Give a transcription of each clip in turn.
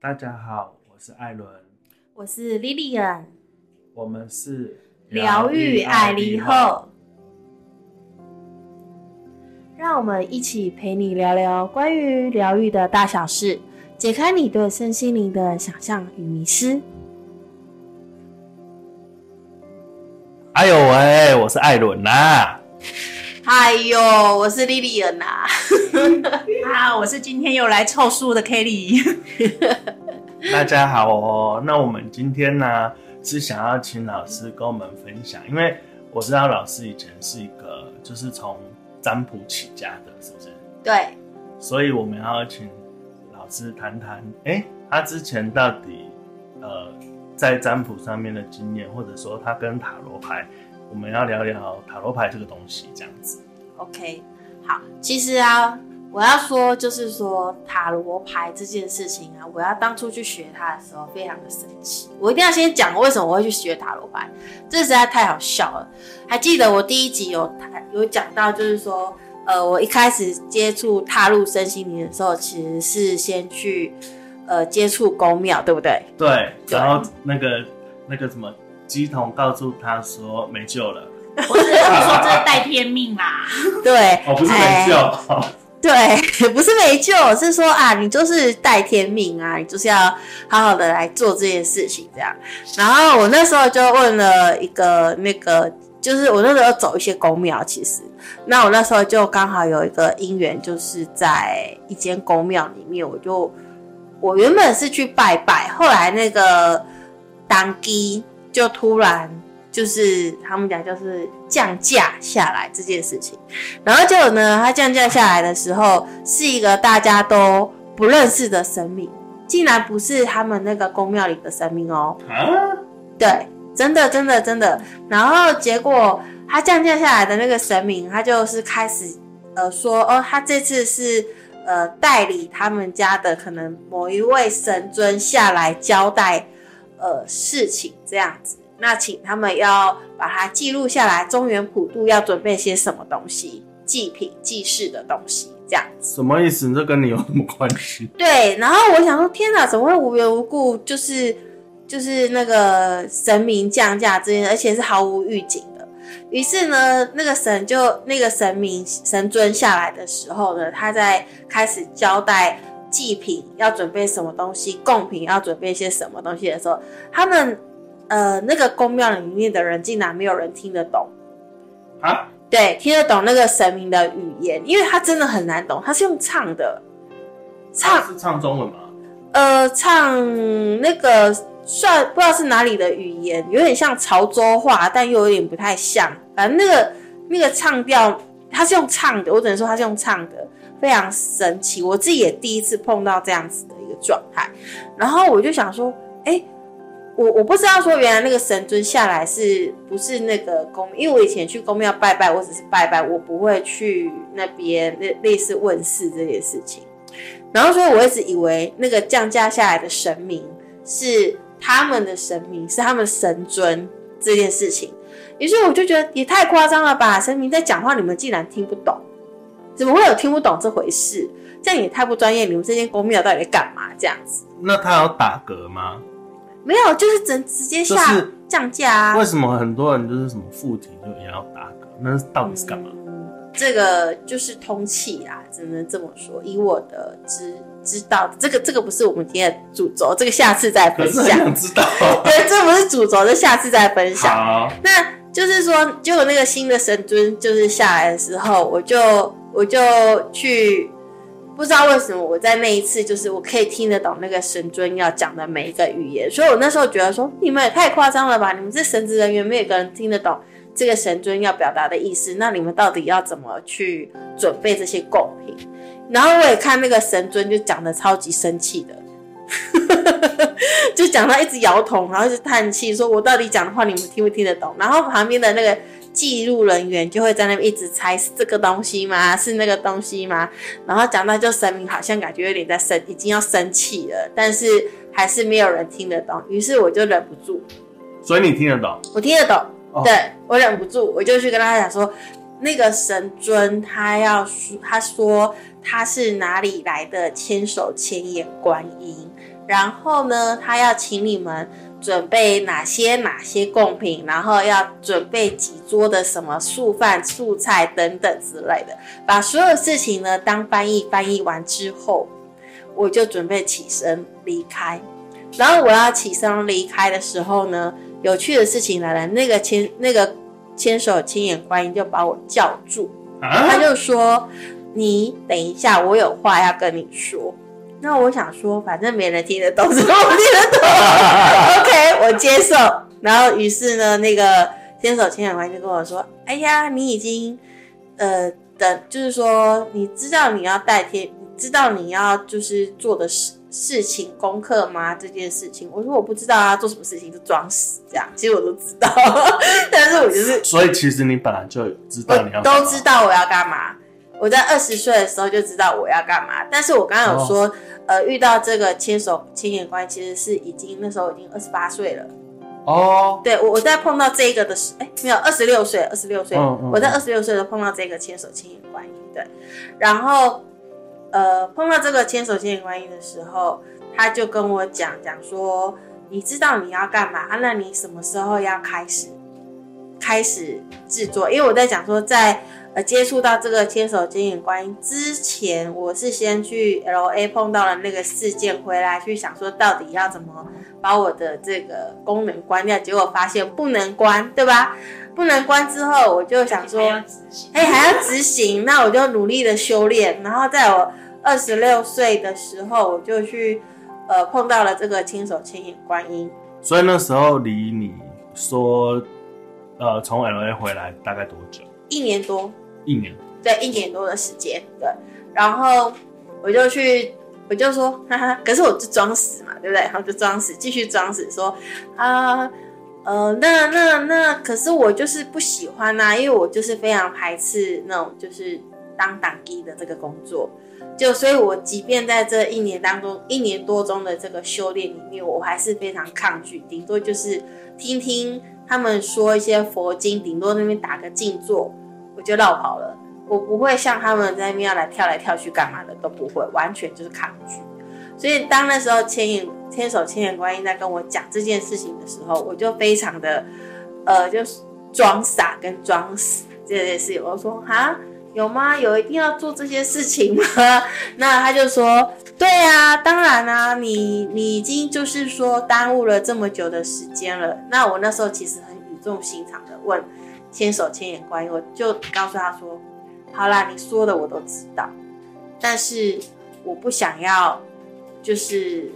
大家好，我是艾伦，我是 Lilian，我们是疗愈爱丽后，让我们一起陪你聊聊关于疗愈的大小事，解开你对身心灵的想象与迷失。哎呦喂，我是艾伦呐、哎呦，我是 Lilian 呐、啊，我是今天又来凑数的 Kelly。大家好哦。那我们今天呢是想要请老师跟我们分享，因为我知道老师以前是一个就是从占卜起家的，是不是？对，所以我们要请老师谈谈，哎、他之前到底呃在占卜上面的经验，或者说他跟塔罗牌，我们要聊聊塔罗牌这个东西，这样子。OK，好，其实啊，我要说就是说塔罗牌这件事情啊，我要当初去学它的时候，非常的神奇。我一定要先讲为什么我会去学塔罗牌，这实在太好笑了。还记得我第一集有谈有讲到，就是说，呃，我一开始接触踏入身心灵的时候，其实是先去呃接触宫庙，对不对？对，然后那个那个什么鸡童告诉他说没救了，我只是说这是带天命啦。对，哦，不是哎没救，哦对，不是没救，是说啊，你就是带天命啊，你就是要好好的来做这件事情这样。然后我那时候就问了一个那个，就是我那时候走一些公庙，其实，那我那时候就刚好有一个姻缘，就是在一间公庙里面，我就我原本是去拜拜，后来那个当机就突然就是他们讲就是降价下来这件事情。然后结果呢，他降价下来的时候，是一个大家都不认识的神明，竟然不是他们那个宫庙里的神明哦。啊，对，真的，真的，真的。然后结果他降价下来的那个神明，他就是开始呃说，哦，他这次是呃代理他们家的可能某一位神尊下来交代呃事情这样子。那请他们要把它记录下来，中原普渡要准备些什么东西，祭品、祭祀的东西，这样子。什么意思？这跟你有什么关系？对，然后我想说，天哪，怎么会无缘无故就是就是那个神明降价这件，而且是毫无预警的。于是呢，那个神就那个神明神尊下来的时候呢，他在开始交代祭品要准备什么东西，贡品要准备一些什么东西的时候，他们呃那个宫庙里面的人竟然没有人听得懂。啊，对，听得懂那个神明的语言，因为他真的很难懂，他是用唱的，唱是唱中文吗？呃，唱那个算不知道是哪里的语言，有点像潮州话，但又有点不太像。反正那个那个唱调，他是用唱的，我只能说他是用唱的，非常神奇。我自己也第一次碰到这样子的一个状态，然后我就想说，哎、我我不知道说原来那个神尊下来是不是那个宫，因为我以前去宫庙拜拜，我只是拜拜，我不会去那边类类似问世这件事情。然后所以我一直以为那个降价下来的神明是他们的神明，是他们神尊这件事情。于是我就觉得也太夸张了吧！神明在讲话，你们竟然听不懂，怎么会有听不懂这回事？这样也太不专业！你们这间公庙到底在干嘛？这样子那他有打嗝吗？没有，就是直直接下就是降价啊！为什么很多人就是什么附体就也要打嗝？那到底是干嘛？嗯这个就是通气啦，只能这么说。以我的知知道的，这个这个不是我们今天的主轴，这个下次再分享。想知道。对，这不是主轴，这下次再分享。好，那就是说，结果那个新的神尊就是下来的时候，我就我就去，不知道为什么我在那一次就是我可以听得懂那个神尊要讲的每一个语言，所以我那时候觉得说，你们也太夸张了吧！你们这神职人员没有一个人听得懂这个神尊要表达的意思，那你们到底要怎么去准备这些贡品？然后我也看那个神尊就讲的超级生气的。就讲到一直摇头，然后一直叹气，说我到底讲的话你们听不听得懂？然后旁边的那个记录人员就会在那边一直猜是这个东西吗？是那个东西吗？然后讲到就神明好像感觉有点在生，已经要生气了，但是还是没有人听得懂，于是我就忍不住，所以你听得懂？我听得懂，哦对我忍不住，我就去跟他讲说，那个神尊他要说，他说他是哪里来的千手千眼观音，然后呢，他要请你们准备哪些哪些贡品，然后要准备几桌的什么素饭、素菜等等之类的，把所有事情呢当翻译翻译完之后，我就准备起身离开。然后我要起身离开的时候呢，有趣的事情来了，那个千那个千手千眼观音就把我叫住，他就说：“你等一下，我有话要跟你说。”那我想说，反正没人听得懂，只有我听得懂。OK，我接受。然后于是呢，那个牵手千眼观音就跟我说：“哎呀，你已经呃等，就是说你知道你要带天，你知道你要就是做的事事情功课吗？这件事情。”我说我不知道啊，做什么事情就装死这样。其实我都知道，但是我就是所以其实你本来就知道你要都知道我要干嘛。我在二十岁的时候就知道我要干嘛，但是我刚刚有说，呃，遇到这个牵手亲眼观，其实是已经那时候已经二十八岁了。哦，对我我在碰到这个的时，哎，没有二十六岁，二十六岁，嗯嗯我在二十六岁的时候碰到这个牵手亲眼观音，对，然后呃碰到这个牵手亲眼观音的时候，他就跟我讲讲说，你知道你要干嘛啊？那你什么时候要开始开始制作？因为我在讲说在。呃，接触到这个牵手千眼观音之前，我是先去 L A 碰到了那个事件，回来去想说到底要怎么把我的这个功能关掉，结果发现不能关，对吧？不能关之后，我就想说，还要执行哎、还要执行，那我就努力的修炼。然后在我二十六岁的时候，我就去呃碰到了这个牵手牵眼观音。所以那时候离你说呃从 L A 回来大概多久？一年多，一年。对，一年多的时间，对。然后我就去，我就说，哈哈，可是我就装死嘛，对不对？然后就装死，继续装死，说啊，呃，那那那，可是我就是不喜欢呐、因为我就是非常排斥那种就是当党机的这个工作，就所以，我即便在这一年当中，一年多中的这个修炼里面，我还是非常抗拒，顶多就是听听他们说一些佛经，顶多那边打个静坐，我就绕跑了。我不会像他们在那边要来跳来跳去干嘛的，都不会，完全就是抗拒。所以当那时候牵眼牵手牵眼观音在跟我讲这件事情的时候，我就非常的呃，就是装傻跟装死这件事情。我说哈，有吗？有一定要做这些事情吗？那他就说，对啊，当然啊，你你已经就是说耽误了这么久的时间了。那我那时候其实很语重心长的问牵手千眼观音，我就告诉他说，好啦，你说的我都知道，但是我不想要，就是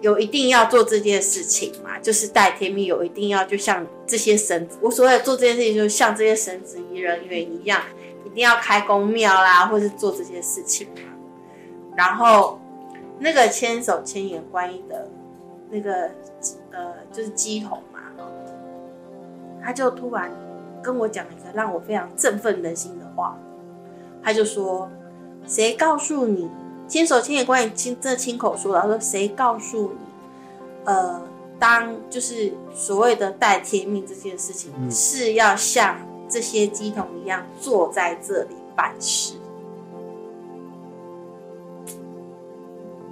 有一定要做这件事情嘛，就是带天命有一定要，就像这些神，我所谓做这件事情，就像这些神职人员一样，一定要开公庙啦，或是做这些事情嘛。然后那个千手千眼观音的那个呃，就是鸡头，他就突然跟我讲了一个让我非常振奋人心的话，他就说：“谁告诉你？千手亲眼观音亲这亲口说的，他说谁告诉你？呃，当就是所谓的带天命这件事情，嗯是要像这些鸡童一样坐在这里办事。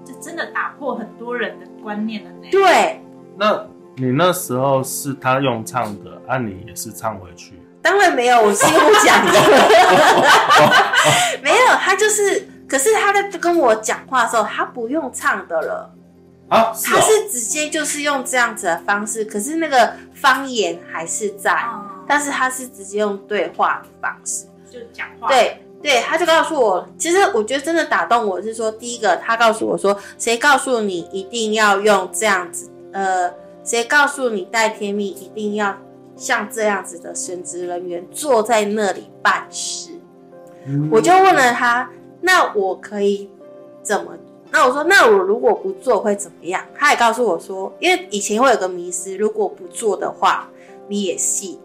这真的打破很多人的观念了呢。对，那你那时候是他用唱的，啊，你也是唱回去。当然没有，我是用讲的，没有，他就是，可是他在跟我讲话的时候，他不用唱的了。啊，是他哦，是直接就是用这样子的方式，可是那个方言还是在，哦，但是他是直接用对话的方式。就讲话，，对对，他就告诉我，其实我觉得真的打动我是说，第一个他告诉我说，谁告诉你一定要用这样子？呃，谁告诉你戴天命一定要像这样子的神职人员坐在那里办事？嗯我就问了他，那我可以怎么？那我说，那我如果不做会怎么样？他也告诉我说，因为以前会有个迷失，如果不做的话，你也戏，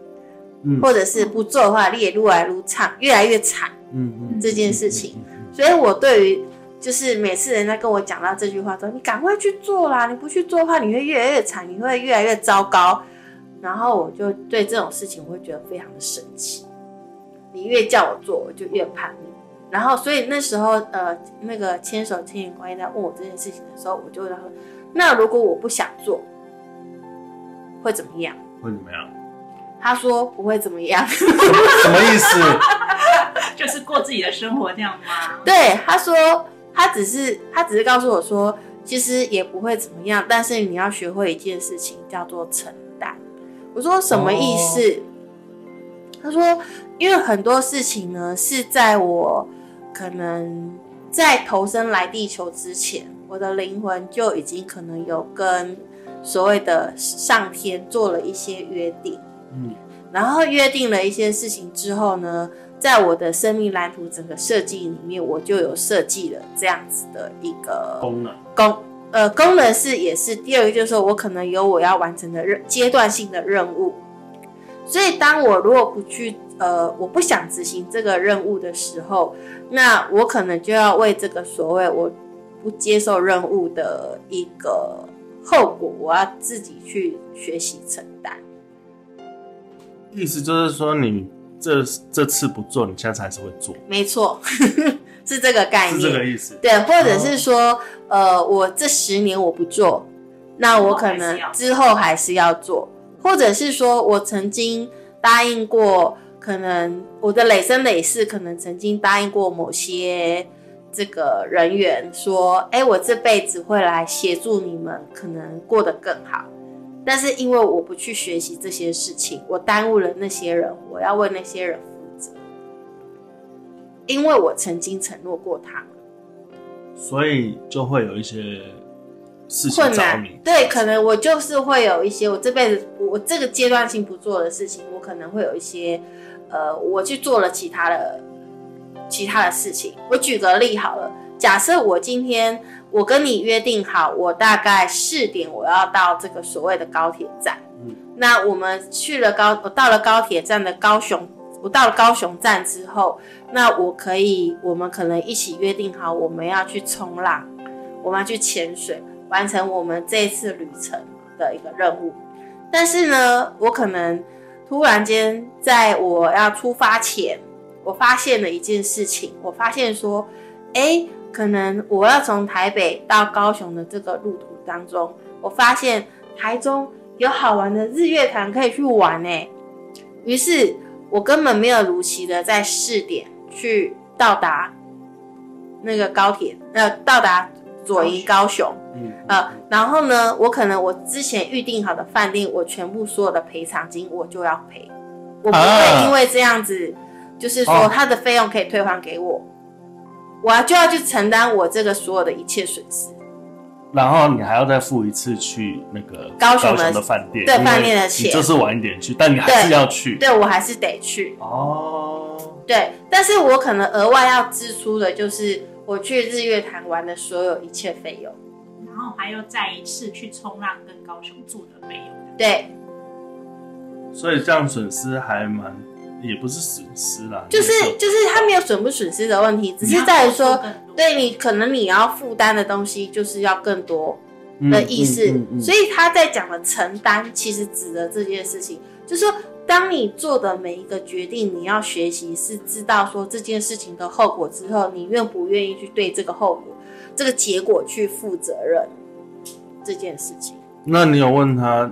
嗯或者是不做的话，你也撸来撸唱，越来越惨。嗯嗯这件事情所以我对于就是每次人家跟我讲到这句话说，你赶快去做啦，你不去做的话，你会越来越惨，你会越来越糟糕。然后我就对这种事情，我会觉得非常的生气。你越叫我做，我就越叛逆。然后所以那时候呃，那个牵手牵引关系在问我这件事情的时候，我就问他说：“那如果我不想做，会怎么样会怎么样？？”他说：“不会怎么样。”什么意思？就是过自己的生活这样吗？对，他说他只是他只是告诉我说，其实也不会怎么样，但是你要学会一件事情，叫做承担。我说什么意思？他说，因为很多事情呢是在我可能在投身来地球之前，我的灵魂就已经可能有跟所谓的上天做了一些约定。嗯，然后约定了一些事情之后呢，在我的生命蓝图整个设计里面，我就有设计了这样子的一个功能。功呃功能是也是第二个就是说我可能有我要完成的任阶段性的任务，所以当我如果不去呃我不想执行这个任务的时候，那我可能就要为这个所谓我不接受任务的一个后果，我要自己去学习承担。意思就是说，你这这次不做，你下次还是会做，没错，是这个概念是念。这个意思。对，或者是说，呃，我这十年我不做，那我可能之后还是要做，或者是说我曾经答应过，可能我的累生累世，可能曾经答应过某些这个人员说，哎，我这辈子会来协助你们，可能过得更好。但是因为我不去学习这些事情，我耽误了那些人，我要为那些人负责，因为我曾经承诺过他们。所以就会有一些事情找困难你。，对，可能我就是会有一些我这辈子我这个阶段性不做的事情，我可能会有一些呃，我去做了其他的其他的事情。我举个例好了，假设我今天我跟你约定好，我大概四点我要到这个所谓的高铁站，嗯那我们去了高，我到了高铁站的高雄。我到了高雄站之后，那我可以，我们可能一起约定好，我们要去冲浪，我们要去潜水，完成我们这一次旅程的一个任务。但是呢，我可能突然间在我要出发前，我发现了一件事情，我发现说，哎，可能我要从台北到高雄的这个路途当中，我发现台中有好玩的日月潭可以去玩呢。于是我根本没有如期的在四点去到达那个高铁，呃，到达左营高雄。嗯呃，然后呢，我可能我之前预定好的饭店，我全部所有的赔偿金我就要赔，我不会因为这样子，就是说哦。他的费用可以退还给我，我就要去承担我这个所有的一切损失。然后你还要再付一次去那个高雄的的饭店，对饭店的钱你这次晚一点去，但你还是要去。对我还是得去，哦，对，但是我可能额外要支出的就是我去日月潭玩的所有一切费用。然后还要再一次去冲浪跟高雄住的费用。对，所以这样损失还蛮，也不是损失啦，就是就是他没有损不损失的问题，只是在于说，对你可能你要负担的东西就是要更多嗯的意思，嗯嗯嗯所以他在讲的承担，其实指的这件事情，就是说，当你做的每一个决定，你要学习是知道说这件事情的后果之后，你愿不愿意去对这个后果、这个结果去负责任这件事情。那你有问他，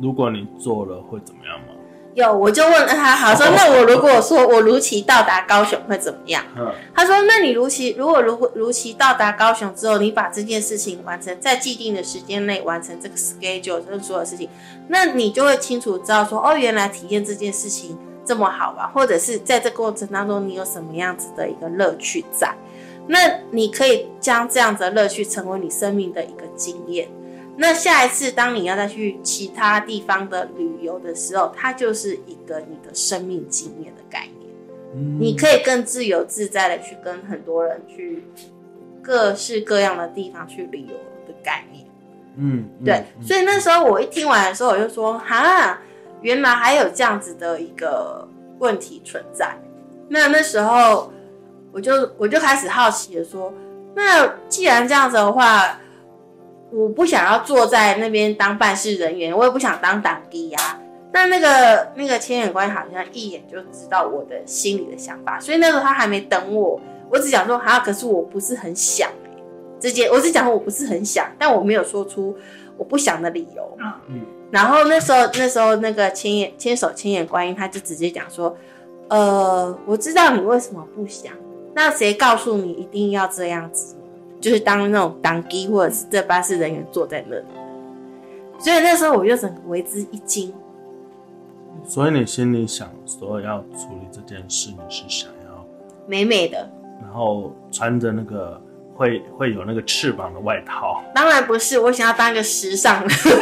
如果你做了会怎么样吗？有，我就问他，好说，那我如果说我如期到达高雄会怎么样？嗯，他说：“那你如期如果如如期到达高雄之后，你把这件事情完成，在既定的时间内完成这个 schedule 这所有事情，那你就会清楚知道说，哦，原来体验这件事情这么好玩，或者是在这过程当中你有什么样子的一个乐趣在。那你可以将这样子的乐趣成为你生命的一个经验。那下一次当你要再去其他地方的旅游的时候，它就是一个你的生命经验的概念。”嗯你可以更自由自在的去跟很多人去各式各样的地方去旅游的概念。嗯，嗯对，嗯所以那时候我一听完的时候，我就说哈，原来还有这样子的一个问题存在。那那时候我就我就开始好奇的说，那既然这样子的话，我不想要坐在那边当办事人员，我也不想当党弟呀。那那个那个千眼官好像一眼就知道我的心里的想法，所以那时候他还没等我我只想说哈，可是我不是很想、欸、这件，我只讲我不是很想，但我没有说出我不想的理由。嗯嗯然后那时候那时候那个千眼牵手千眼观音，他就直接讲说，呃，我知道你为什么不想，那谁告诉你一定要这样子呢？就是当那种当机或者是这巴士人员坐在那里，所以那时候我就整个为之一惊。所以你心里想说要处理这件事，你是想要，美美的，然后穿着那个会会有那个翅膀的外套，当然不是，我想要当一个时尚的，就是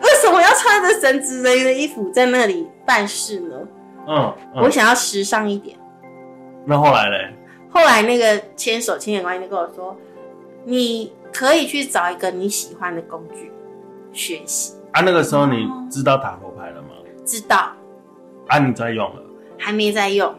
为什么要穿着神职人员的衣服在那里办事呢？嗯，嗯我想要时尚一点。那后来嘞，后来那个牵手牵眼观音就跟我说，你可以去找一个你喜欢的工具学习。啊，那个时候你知道塔罗牌了吗？知道啊，你在用了，还没在用，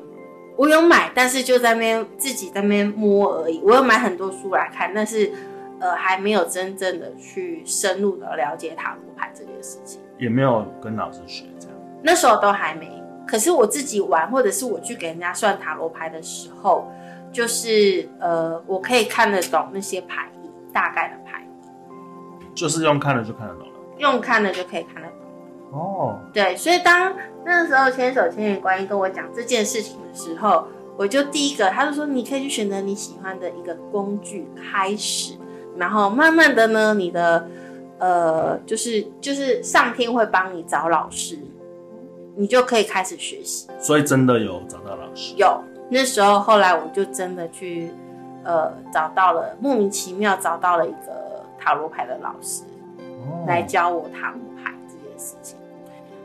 我有买，但是就在那边自己在那边摸而已。我有买很多书来看，但是呃还没有真正的去深入的了解塔罗牌这件事情。也没有跟老师学这样。那时候都还没。可是我自己玩，或者是我去给人家算塔罗牌的时候，就是呃，我可以看得懂那些牌意，大概的牌意，就是用看了就看得懂了。用看了就可以看得懂。哦，对，所以当那时候千手千眼观音跟我讲这件事情的时候，我就第一个，他就说你可以去选择你喜欢的一个工具开始，然后慢慢的呢，你的呃，就是就是上天会帮你找老师，你就可以开始学习。所以真的有找到老师。有那时候，后来我就真的去呃找到了，莫名其妙找到了一个塔罗牌的老师。哦来教我塔罗牌这件事情。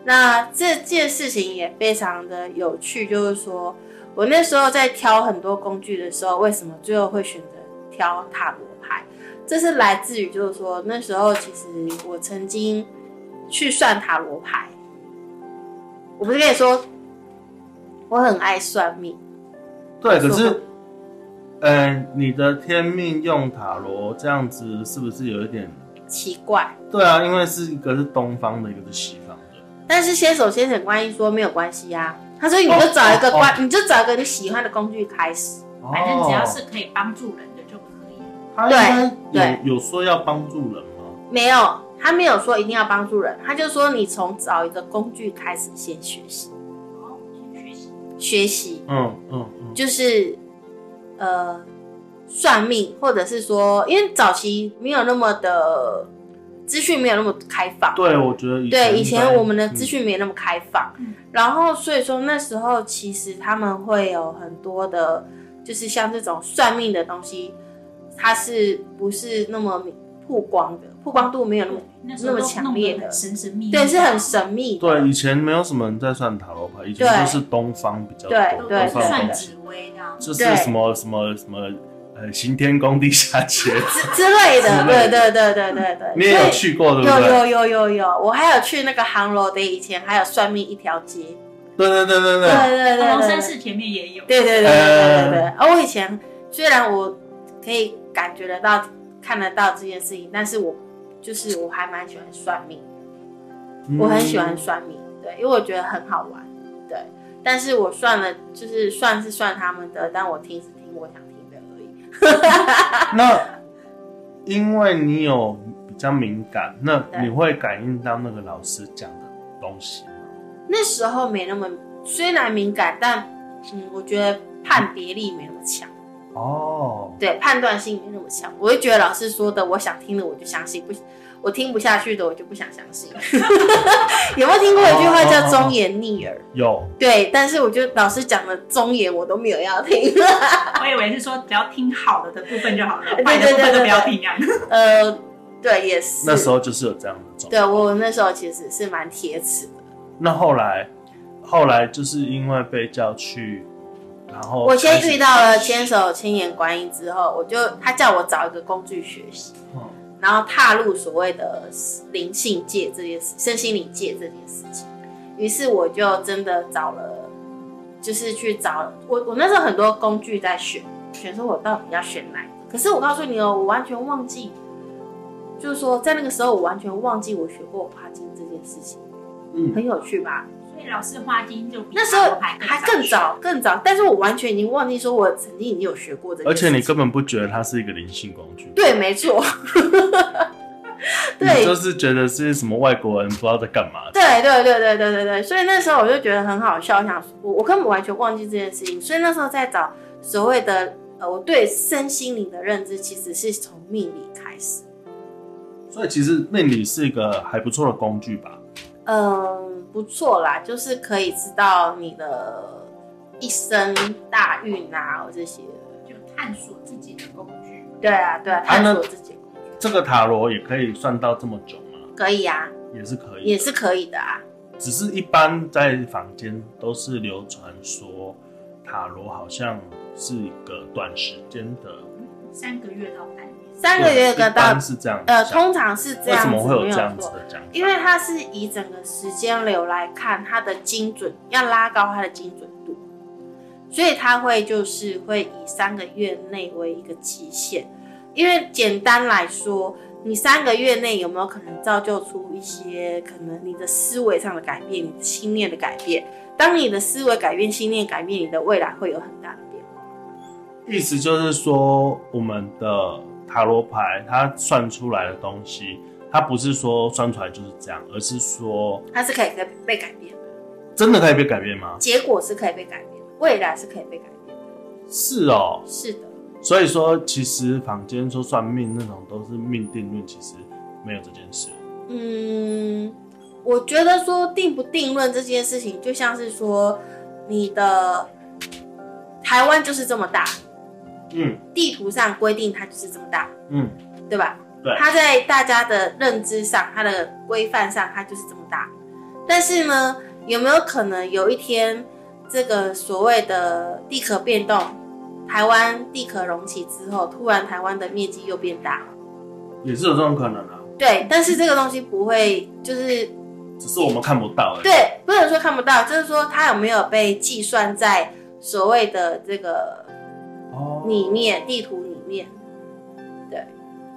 那这件事情也非常的有趣，就是说我那时候在挑很多工具的时候，为什么最后会选择挑塔罗牌？这是来自于就是说那时候其实我曾经去算塔罗牌，我不是跟你说我很爱算命，对，可是，嗯、你的天命用塔罗这样子，是不是有一点？奇怪。对啊，因为是一个是东方的，一个是西方的。但是先手先生观音说没有关系啊，他说你就找一个关，哦你就找一个你喜欢的工具开始。反正只要哦是可以帮助人的就可以。他应该对有有说要帮助人吗？没有，他没有说一定要帮助人，他就说你从找一个工具开始先学习，学习。嗯嗯嗯，就是呃算命，或者是说，因为早期没有那么的资讯没有那么开放，对，我觉得以对，以前我们的资讯没有那么开放，嗯。然后所以说那时候其实他们会有很多的，就是像这种算命的东西，它是不是那么曝光的，曝光度没有那么，那么强烈的。神神秘秘，对，是很神秘的，对，以前没有什么人在算塔罗牌，以前对。都是东方比较多，对对算紫薇这样。就是对。什么什么什么呃行天宫地下街，之之类的，对对对对对对，你也有去过对不有对？有有有有，我还有去那个杭楼的，以前还有算命一条街，对对对对对。对，对对对对，龙山寺前面也有。对对对对对呃对对。而我以前虽然我可以感觉得到、看得到这件事情，但是我就是我还蛮喜欢算命，嗯我很喜欢算命，对，因为我觉得很好玩，对。但是我算了，就是算是算他们的，但我听是听我想听的而已。那因为你有比较敏感，那你会感应到那个老师讲的东西吗？那时候没那么，虽然敏感，但嗯，我觉得判别力没那么强。哦，对，判断性没那么强，我就觉得老师说的，我想听的我就相信，不，我听不下去的我就不想相信。有没有听过一句话叫忠言逆耳？有对，但是我觉得老师讲的忠言我都没有要听。我以为是说只要听好的的部分就好了，对坏的部分都不要对听啊。呃，对，也是。那时候就是有这样的状况。对我那时候其实是蛮铁齿的。那后来，后来就是因为被叫去，然后我先遇到了千手千眼观音之后，我就他叫我找一个工具学习，嗯然后踏入所谓的灵性界这件事、身心灵界这件事情。于是我就真的找了，就是去找我我那时候很多工具在选，选说我到底要选哪一个。可是我告诉你哦，我完全忘记，就是说在那个时候我完全忘记我学过帕金这件事情，嗯很有趣吧？所所以老师花精就比那时候还更早更早，但是我完全已经忘记说我曾经已经有学过这件而。且你根本不觉得它是一个灵性工具，对，没错，对就是觉得是什么外国人不知道在干嘛。对对对对对对对，所以那时候我就觉得很好笑，想我我根本完全忘记这件事情，所以那时候在找所谓的呃，我对身心灵的认知其实是从命理开始。所以其实命理是一个还不错的工具吧。嗯，不错啦，就是可以知道你的一生大运啊，这些。就探索自己的工具。对啊，对啊，探索自己的工具、这个塔罗也可以算到这么久吗？可以啊，也是可以，也是可以的啊。只是一般在坊间都是流传说塔罗好像是一个短时间的，三个月到半年，三个月一个到是这样呃，通常是这为样子，什么会有没这样子的讲法？因为它是以整个时间流来看，它的精准要拉高它的精准度，所以它会就是会以三个月内为一个期限。因为简单来说，你三个月内有没有可能造就出一些可能你的思维上的改变，你的信念的改变？当你的思维改变、心念改变，你的未来会有很大的变化。意思就是说，我们的塔罗牌它算出来的东西，它不是说算出来就是这样，而是说它是可以被被改变的，真的可以被改变吗？结果是可以被改变的，未来是可以被改变的。是哦，是的。所以说其实坊间说算命那种都是命定论，其实没有这件事。嗯，我觉得说定不定论这件事情，就像是说你的台湾就是这么大，嗯地图上规定它就是这么大，嗯，对吧？对它在大家的认知上，它的规范上，它就是这么大。但是呢，有没有可能有一天，这个所谓的地壳变动，台湾地壳隆起之后，突然台湾的面积又变大？也是有这种可能啊，对，但是这个东西不会，就是只是我们看不到而已。对，不能说看不到，就是说它有没有被计算在所谓的这个哦里面，地图里面，对，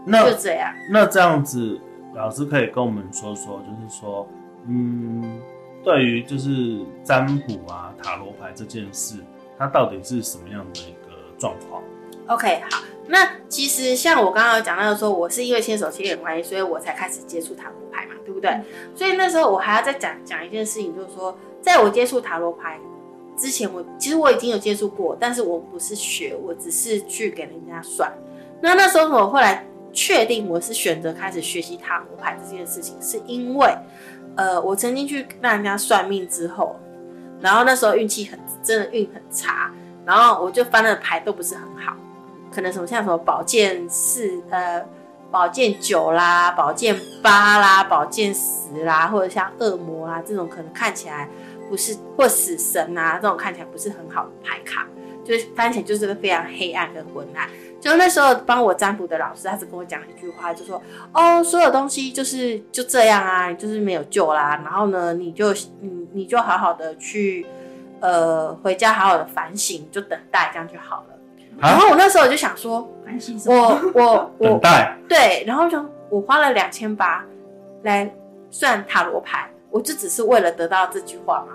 那就这样。那这样子，老师可以跟我们说说，就是说，嗯，对于就是占卜啊、塔罗牌这件事，它到底是什么样的一个状况？OK，好，那其实像我刚刚有讲到说，我是因为牵手牵眼关系，所以我才开始接触塔罗牌嘛，对不对？所以那时候我还要再讲讲一件事情，就是说，在我接触塔罗牌之前我，其实我已经有接触过，但是我不是学，我只是去给人家算。那那时候我后来确定我是选择开始学习塔罗牌这件事情，是因为，呃，我曾经去让人家算命之后，然后那时候运气很真的运很差，然后我就翻的牌都不是很好。可能什么像什么宝剑四呃宝剑九啦、宝剑八啦、宝剑十啦，或者像恶魔啦这种，可能看起来不是或死神啊这种看起来不是很好的牌卡，就是翻起来就是个非常黑暗跟昏暗。就那时候帮我占卜的老师，他只跟我讲一句话，就说：“哦，所有东西就是就这样啊，你就是没有救啦。然后呢，你就你你就好好的去呃回家好好的反省，就等待这样就好了。”然啊，后我那时候我就想说，反省什么？我我 我等待，对，然后就我花了两千八来算塔罗牌，我就只是为了得到这句话嘛。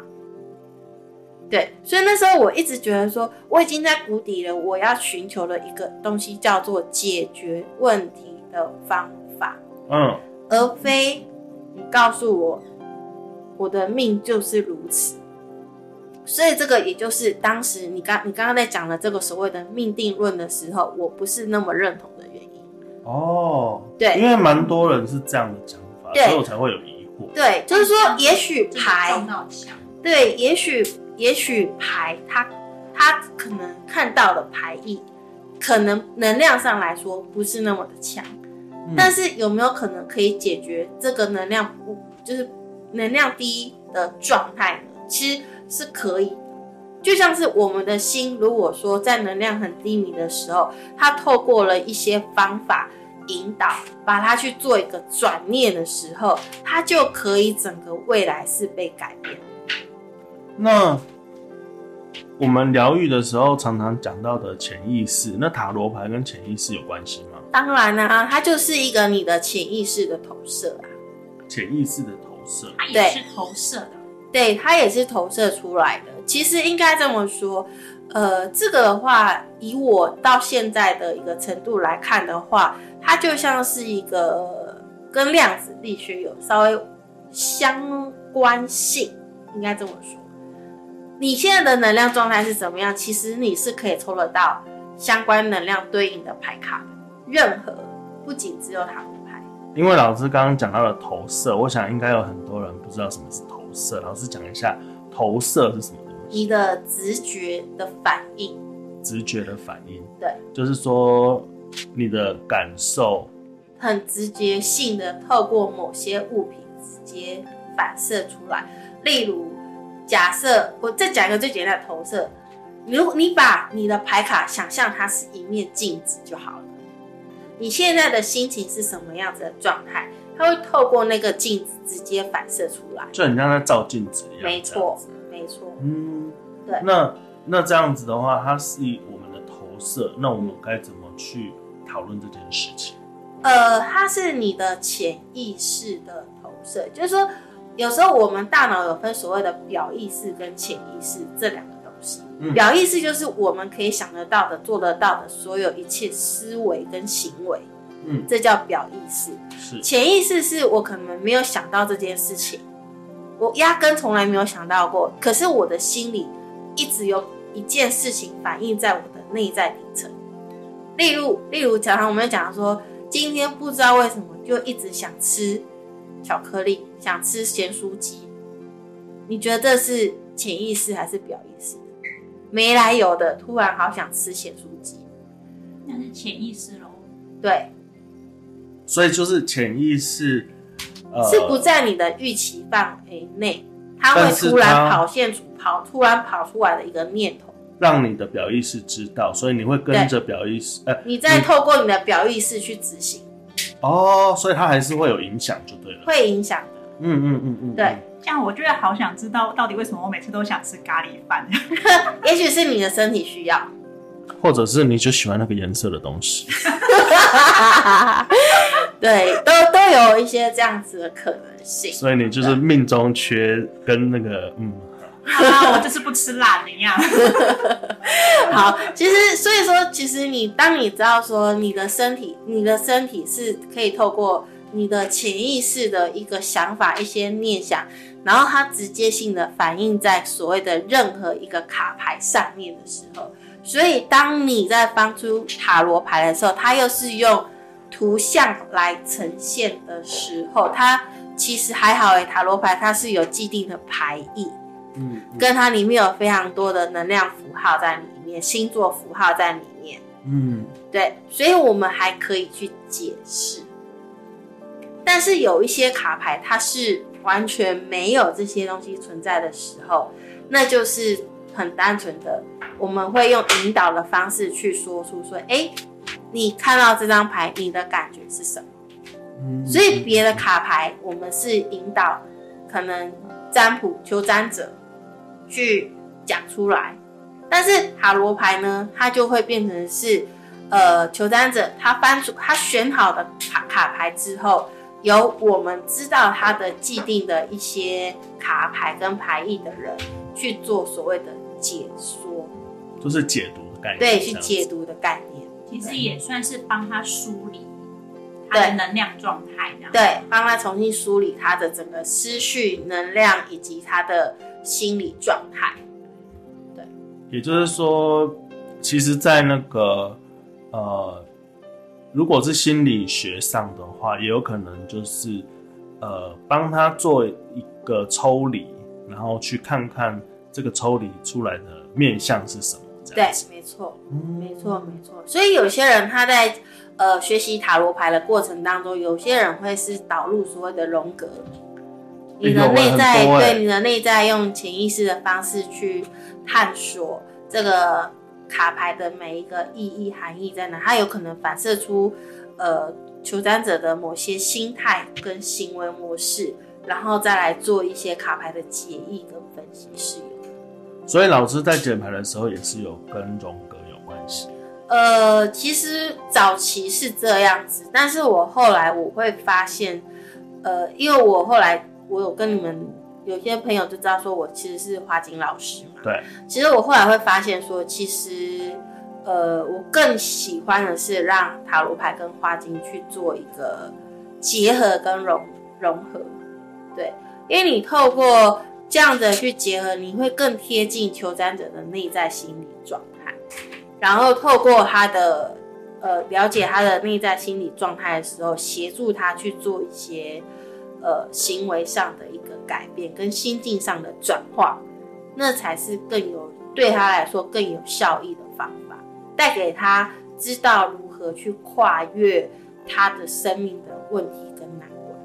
对，所以那时候我一直觉得说，我已经在谷底了，我要寻求的一个东西叫做解决问题的方法，嗯，而非你告诉我我的命就是如此。所以这个也就是当时你刚你刚刚在讲的这个所谓的命定论的时候，我不是那么认同的原因。哦，对因为蛮多人是这样的讲法，所以我才会有疑惑。对，就是说，也许这个牌对，也许也许牌，它它可能看到的牌意，可能能量上来说不是那么的强，嗯但是有没有可能可以解决这个能量不就是能量低的状态呢？其实是可以的。就像是我们的心，如果说在能量很低迷的时候，它透过了一些方法引导，把它去做一个转念的时候，它就可以整个未来是被改变。那我们疗愈的时候常常讲到的潜意识，那塔罗牌跟潜意识有关系吗？当然啦、它就是一个你的潜意识的投射啊。潜意识的投射，它也是投射的。对，它也是投射出来的。其实应该这么说，呃，这个的话，以我到现在的一个程度来看的话，它就像是一个跟量子力学有稍微相关性，应该这么说。你现在的能量状态是怎么样？其实你是可以抽得到相关能量对应的牌卡的，任何不仅只有塔罗牌。因为老师刚刚讲到了投射，我想应该有很多人不知道什么是投射。老师讲一下投射是什么东西？你的直觉的反应，直觉的反应，对，就是说你的感受，很直觉性的透过某些物品直接反射出来。例如，假设我再讲一个最简单的投射，如果你把你的牌卡想象它是一面镜子就好了。你现在的心情是什么样子的状态？它会透过那个镜子直接反射出来。就很像在照镜子一样。没错没错。嗯，对那那这样子的话，它是我们的投射，那我们该怎么去讨论这件事情？呃，它是你的潜意识的投射，就是说，有时候我们大脑有分所谓的表意识跟潜意识这两个东西。嗯表意识就是我们可以想得到的、做得到的所有一切思维跟行为，嗯，这叫表意识。是潜意识是我可能没有想到这件事情，我压根从来没有想到过，可是我的心里一直有一件事情反映在我的内在底层。例如，例如，常常我们讲说，今天不知道为什么就一直想吃巧克力，想吃咸酥鸡。你觉得这是潜意识还是表意识？没来由的，突然好想吃咸酥鸡。那是潜意识喽。对，所以就是潜意识，呃，是不在你的预期范围内，它会突然跑现出跑，突然跑出来的一个念头。让你的表意识知道，所以你会跟着表意识，呃，你再透过你的表意识去执行，哦，所以它还是会有影响，就对了。会影响的。嗯嗯嗯嗯，对这样我就会好想知道，到底为什么我每次都想吃咖喱饭？也许是你的身体需要。或者是你就喜欢那个颜色的东西。对，都都有一些这样子的可能性。所以你就是命中缺跟那个嗯，好啦，我就是不吃辣的呀。好，其实所以说，其实你当你知道说你的身体，你的身体是可以透过你的潜意识的一个想法、一些念想，然后它直接性的反映在所谓的任何一个卡牌上面的时候，所以当你在翻出塔罗牌的时候，它又是用图像来呈现的时候，它其实还好诶，塔罗牌它是有既定的牌意。嗯跟它里面有非常多的能量符号在里面，星座符号在里面，嗯对，所以我们还可以去解释。但是有一些卡牌它是完全没有这些东西存在的时候，那就是很单纯的，我们会用引导的方式去说出说，哎，你看到这张牌，你的感觉是什么？嗯，所以别的卡牌我们是引导可能占卜求占者去讲出来，但是塔罗牌呢，它就会变成是呃求占者他翻出他选好的卡卡牌之后，由我们知道他的既定的一些卡牌跟牌意的人去做所谓的解说，就是解读的概念，对，这样子。去解读的概念，其实也算是帮他梳理他的能量状态，这样。对，帮他重新梳理他的整个思绪、能量以及他的心理状态。也就是说，其实，在那个呃，如果是心理学上的话，也有可能就是呃，帮他做一个抽离，然后去看看这个抽离出来的面相是什么。对，，没错，嗯没错，没错。所以有些人他在呃学习塔罗牌的过程当中，有些人会是导入所谓的荣格，你的内在对你的内在用潜意识的方式去探索这个卡牌的每一个意义含义在哪，它有可能反射出呃求占者的某些心态跟行为模式，然后再来做一些卡牌的解译跟分析是有。所以老师在解牌的时候也是有跟荣格有关系。呃，其实早期是这样子，但是我后来我会发现，呃，因为我后来我有跟你们有些朋友就知道说我其实是花锦老师嘛。对，其实我后来会发现说，其实呃，我更喜欢的是让塔罗牌跟花精去做一个结合跟融融合。对，因为你透过这样的去结合，你会更贴近求占者的内在心理状态，然后透过他的呃了解他的内在心理状态的时候，协助他去做一些呃行为上的一个改变跟心境上的转化，那才是更有对他来说更有效益的方法，带给他知道如何去跨越他的生命的问题跟难关。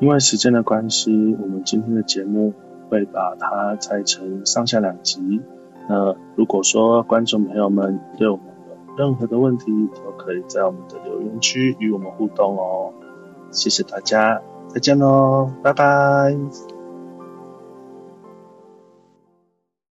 因为时间的关系，我们今天的节目会把它拆成上下两集。那如果说观众朋友们对我们有任何的问题，都可以在我们的留言区与我们互动哦。谢谢大家，再见喽，拜拜。